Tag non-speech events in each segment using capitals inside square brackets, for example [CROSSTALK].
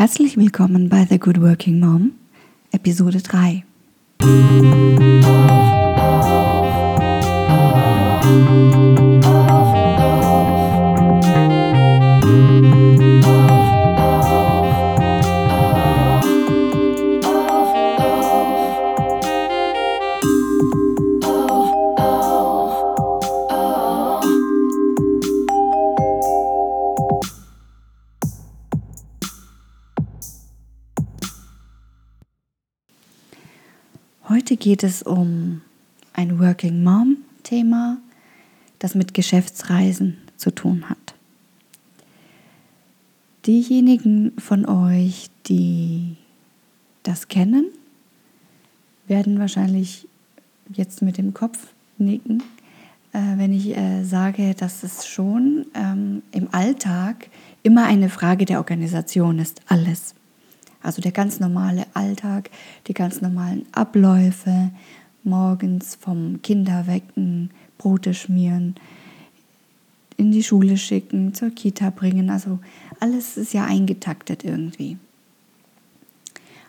Herzlich willkommen bei The Good Working Mom, Episode 3. geht es um ein Working Mom Thema, das mit Geschäftsreisen zu tun hat. Diejenigen von euch, die das kennen, werden wahrscheinlich jetzt mit dem Kopf nicken, äh, wenn ich äh, sage, dass es schon ähm, im Alltag immer eine Frage der Organisation ist, alles. Also der ganz normale Alltag, die ganz normalen Abläufe, morgens vom Kinderwecken, Brote schmieren, in die Schule schicken, zur Kita bringen. Also alles ist ja eingetaktet irgendwie.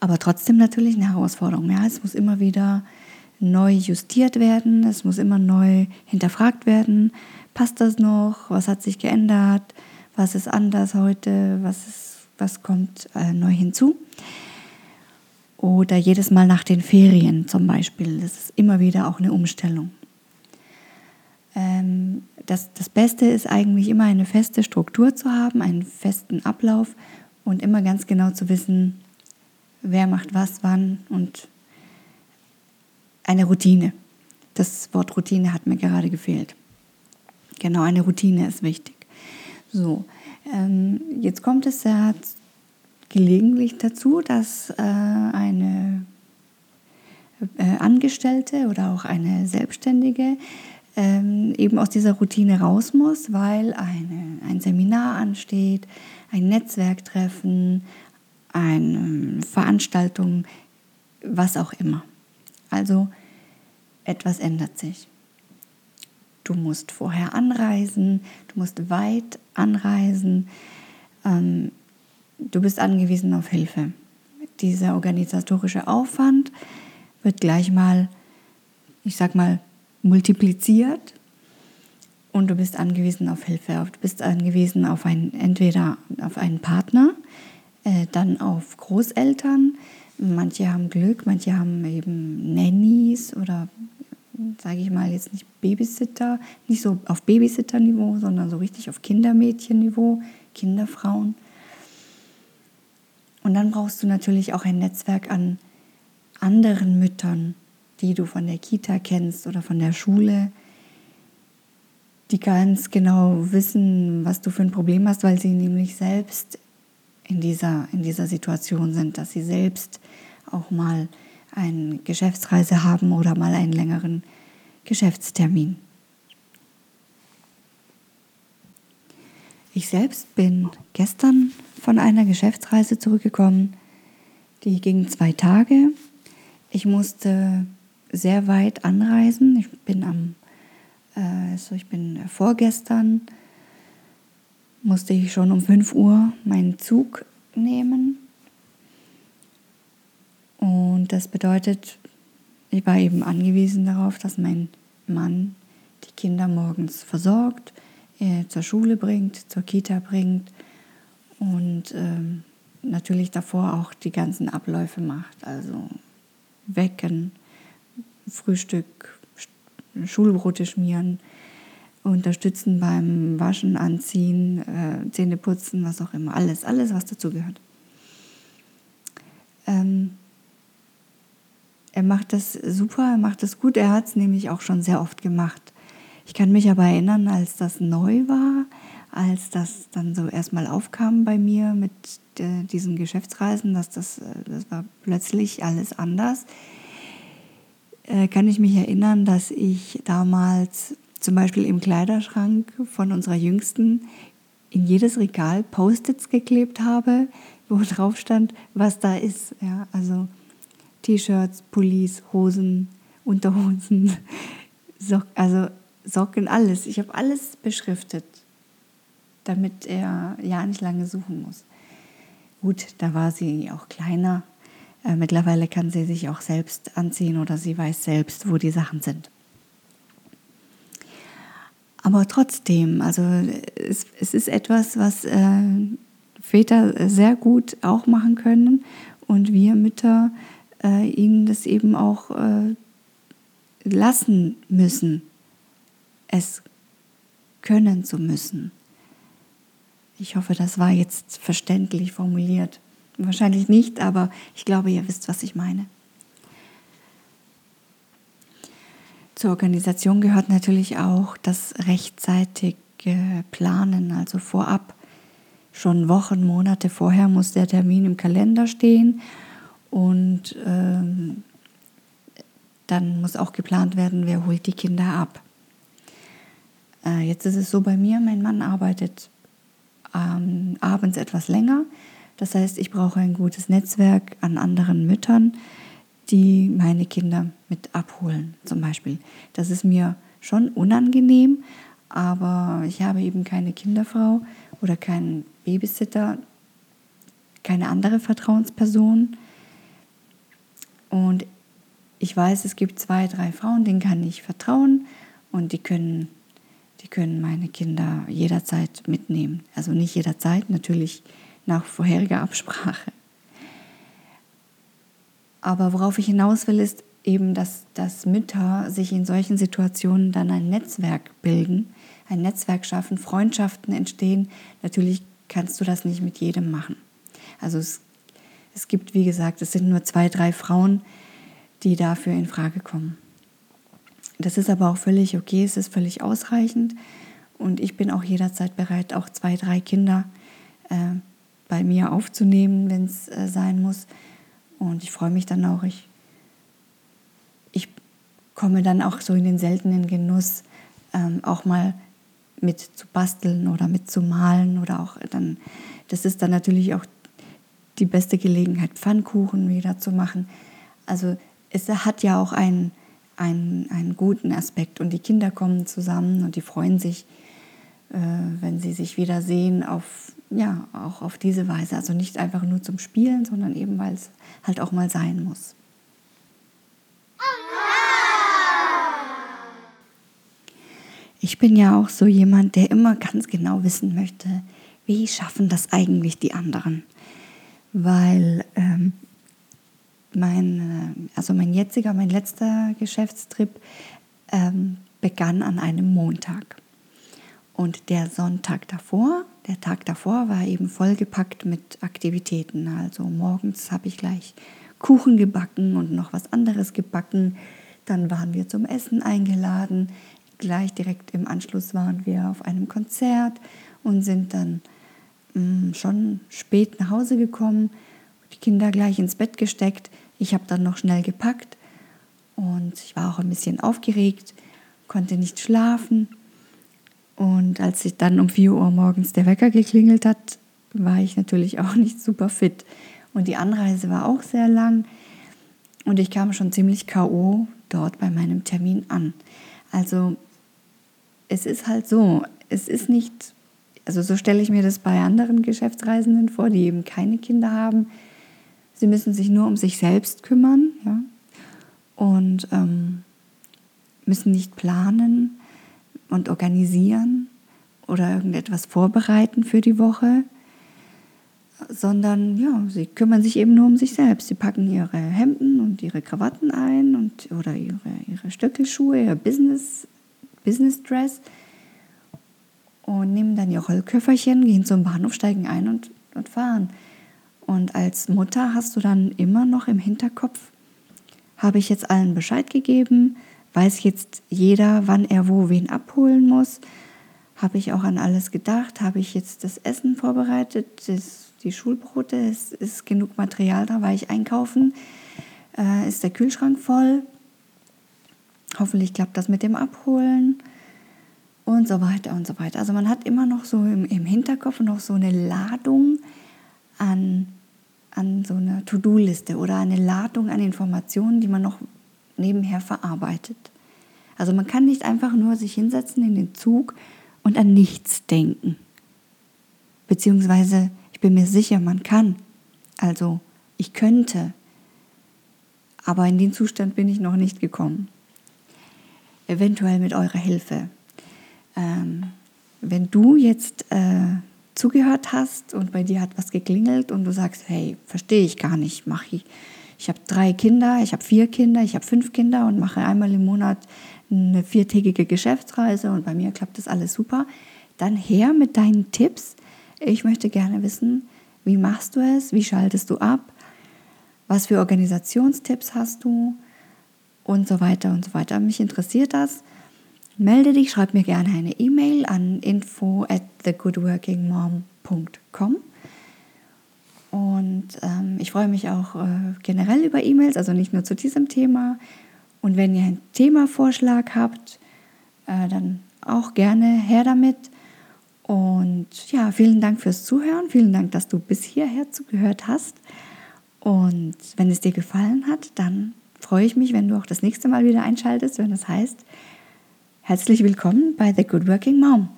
Aber trotzdem natürlich eine Herausforderung. Ja, es muss immer wieder neu justiert werden, es muss immer neu hinterfragt werden. Passt das noch? Was hat sich geändert? Was ist anders heute? Was ist was kommt äh, neu hinzu. Oder jedes Mal nach den Ferien zum Beispiel. Das ist immer wieder auch eine Umstellung. Ähm, das, das Beste ist eigentlich immer eine feste Struktur zu haben, einen festen Ablauf und immer ganz genau zu wissen, wer macht was, wann und eine Routine. Das Wort Routine hat mir gerade gefehlt. Genau, eine Routine ist wichtig. So, ähm, jetzt kommt es ja gelegentlich dazu, dass äh, eine äh, Angestellte oder auch eine Selbstständige ähm, eben aus dieser Routine raus muss, weil eine, ein Seminar ansteht, ein Netzwerktreffen, eine Veranstaltung, was auch immer. Also etwas ändert sich. Du musst vorher anreisen, du musst weit anreisen. Ähm, du bist angewiesen auf Hilfe. Dieser organisatorische Aufwand wird gleich mal, ich sag mal, multipliziert und du bist angewiesen auf Hilfe. Du bist angewiesen auf ein, entweder auf einen Partner, äh, dann auf Großeltern. Manche haben Glück, manche haben eben Nannies oder sage ich mal, jetzt nicht Babysitter, nicht so auf Babysitter-Niveau, sondern so richtig auf Kindermädchen-Niveau, Kinderfrauen. Und dann brauchst du natürlich auch ein Netzwerk an anderen Müttern, die du von der Kita kennst oder von der Schule, die ganz genau wissen, was du für ein Problem hast, weil sie nämlich selbst in dieser, in dieser Situation sind, dass sie selbst auch mal eine Geschäftsreise haben oder mal einen längeren Geschäftstermin. Ich selbst bin gestern von einer Geschäftsreise zurückgekommen. Die ging zwei Tage. Ich musste sehr weit anreisen. Ich bin am, äh, also ich bin vorgestern musste ich schon um 5 Uhr meinen Zug nehmen und das bedeutet, ich war eben angewiesen darauf, dass mein Mann die Kinder morgens versorgt, äh, zur Schule bringt, zur Kita bringt und ähm, natürlich davor auch die ganzen Abläufe macht. Also wecken, Frühstück, Schulbrote schmieren, unterstützen beim Waschen, Anziehen, äh, Zähne putzen, was auch immer. Alles, alles, was dazugehört. Ähm, er macht das super, er macht das gut. Er hat es nämlich auch schon sehr oft gemacht. Ich kann mich aber erinnern, als das neu war, als das dann so erstmal aufkam bei mir mit äh, diesen Geschäftsreisen, dass das, äh, das war plötzlich alles anders, äh, kann ich mich erinnern, dass ich damals zum Beispiel im Kleiderschrank von unserer Jüngsten in jedes Regal Post-its geklebt habe, wo [LAUGHS] drauf stand, was da ist. Ja, also T-Shirts, Pullis, Hosen, Unterhosen, [LAUGHS] Sock, also Socken, alles. Ich habe alles beschriftet, damit er ja nicht lange suchen muss. Gut, da war sie auch kleiner. Äh, mittlerweile kann sie sich auch selbst anziehen oder sie weiß selbst, wo die Sachen sind. Aber trotzdem, also es, es ist etwas, was äh, Väter sehr gut auch machen können und wir Mütter äh, ihnen das eben auch äh, lassen müssen, es können zu müssen. Ich hoffe, das war jetzt verständlich formuliert. Wahrscheinlich nicht, aber ich glaube, ihr wisst, was ich meine. Zur Organisation gehört natürlich auch das rechtzeitige Planen, also vorab. Schon Wochen, Monate vorher muss der Termin im Kalender stehen und ähm, dann muss auch geplant werden, wer holt die Kinder ab. Äh, jetzt ist es so bei mir, mein Mann arbeitet ähm, abends etwas länger. Das heißt, ich brauche ein gutes Netzwerk an anderen Müttern, die meine Kinder mit abholen, zum Beispiel. Das ist mir schon unangenehm, aber ich habe eben keine Kinderfrau oder keinen Babysitter, keine andere Vertrauensperson. Und ich weiß, es gibt zwei, drei Frauen, denen kann ich vertrauen und die können, die können meine Kinder jederzeit mitnehmen. Also nicht jederzeit, natürlich nach vorheriger Absprache. Aber worauf ich hinaus will, ist eben, dass, dass Mütter sich in solchen Situationen dann ein Netzwerk bilden, ein Netzwerk schaffen, Freundschaften entstehen. Natürlich kannst du das nicht mit jedem machen. Also es, es gibt, wie gesagt, es sind nur zwei, drei Frauen, die dafür in Frage kommen. Das ist aber auch völlig okay, es ist völlig ausreichend und ich bin auch jederzeit bereit, auch zwei, drei Kinder äh, bei mir aufzunehmen, wenn es äh, sein muss. Und ich freue mich dann auch, ich, ich komme dann auch so in den seltenen Genuss, ähm, auch mal mit zu basteln oder mit zu malen oder auch dann, das ist dann natürlich auch die beste Gelegenheit, Pfannkuchen wieder zu machen. Also es hat ja auch einen, einen, einen guten Aspekt und die Kinder kommen zusammen und die freuen sich, äh, wenn sie sich wiedersehen, auf, ja, auch auf diese Weise. Also nicht einfach nur zum Spielen, sondern eben, weil es halt auch mal sein muss. Ich bin ja auch so jemand, der immer ganz genau wissen möchte, wie schaffen das eigentlich die anderen? Weil ähm, mein, äh, also mein jetziger, mein letzter Geschäftstrip ähm, begann an einem Montag. Und der Sonntag davor, der Tag davor, war eben vollgepackt mit Aktivitäten. Also morgens habe ich gleich Kuchen gebacken und noch was anderes gebacken. Dann waren wir zum Essen eingeladen. Gleich direkt im Anschluss waren wir auf einem Konzert und sind dann mh, mm, schon spät nach Hause gekommen, die Kinder gleich ins Bett gesteckt. Ich habe dann noch schnell gepackt und ich war auch ein bisschen aufgeregt, konnte nicht schlafen. Und als sich dann um 4 Uhr morgens der Wecker geklingelt hat, war ich natürlich [LAUGHS] auch nicht super fit. Und die Anreise war auch sehr lang und ich kam schon ziemlich KO dort bei meinem Termin an. Also es ist halt so, es ist nicht, also so stelle ich mir das bei anderen Geschäftsreisenden vor, die eben keine Kinder haben. Sie müssen sich nur um sich selbst kümmern ja? und ähm, müssen nicht planen und organisieren oder irgendetwas vorbereiten für die Woche, sondern ja, sie kümmern sich eben nur um sich selbst. Sie packen ihre Hemden und ihre Krawatten ein und, oder ihre, ihre Stöckelschuhe, ihr Business, Business Dress und nehmen dann ihr Rollköfferchen, gehen zum Bahnhof, steigen ein und, und fahren. Und als Mutter hast du dann immer noch im Hinterkopf, habe ich jetzt allen Bescheid gegeben, weiß jetzt jeder, wann er wo wen abholen muss, habe ich auch an alles gedacht, habe ich jetzt das Essen vorbereitet, das, die Schulbrote, es ist genug Material da, war ich einkaufen, äh, ist der Kühlschrank voll, hoffentlich klappt das mit dem Abholen und so weiter und so weiter. Also man hat immer noch so im, im Hinterkopf noch so eine Ladung an, an so einer To-Do-Liste oder eine Ladung an Informationen, die man noch nebenher verarbeitet. Also man kann nicht einfach nur sich hinsetzen in den Zug und an nichts denken. Beziehungsweise, ich bin mir sicher, man kann, Also ich könnte, aber in den Zustand bin ich noch nicht gekommen. Eventuell mit eurer Hilfe. Ähm, wenn du jetzt äh, zugehört hast und bei dir hat was geklingelt und du sagst, hey, verstehe ich gar nicht, mache ich. Ich habe drei Kinder, ich habe vier Kinder, ich habe fünf Kinder und mache einmal im Monat eine viertägige Geschäftsreise und bei mir klappt das alles super. Dann her mit deinen Tipps. Ich möchte gerne wissen, wie machst du es, wie schaltest du ab, was für Organisationstipps hast du und so weiter und so weiter. Mich interessiert das. Melde dich, schreib mir gerne eine E-Mail an info at thegoodworkingmom.com. Und ähm, ich freue mich auch äh, generell über E-Mails, also nicht nur zu diesem Thema. Und wenn ihr einen Themavorschlag habt, äh, dann auch gerne her damit. Und ja, vielen Dank fürs Zuhören. Vielen Dank, dass du bis hierher zugehört hast. Und wenn es dir gefallen hat, dann freue ich mich, wenn du auch das nächste Mal wieder einschaltest, wenn das heißt, Herzlich willkommen bei The Good Working Mom.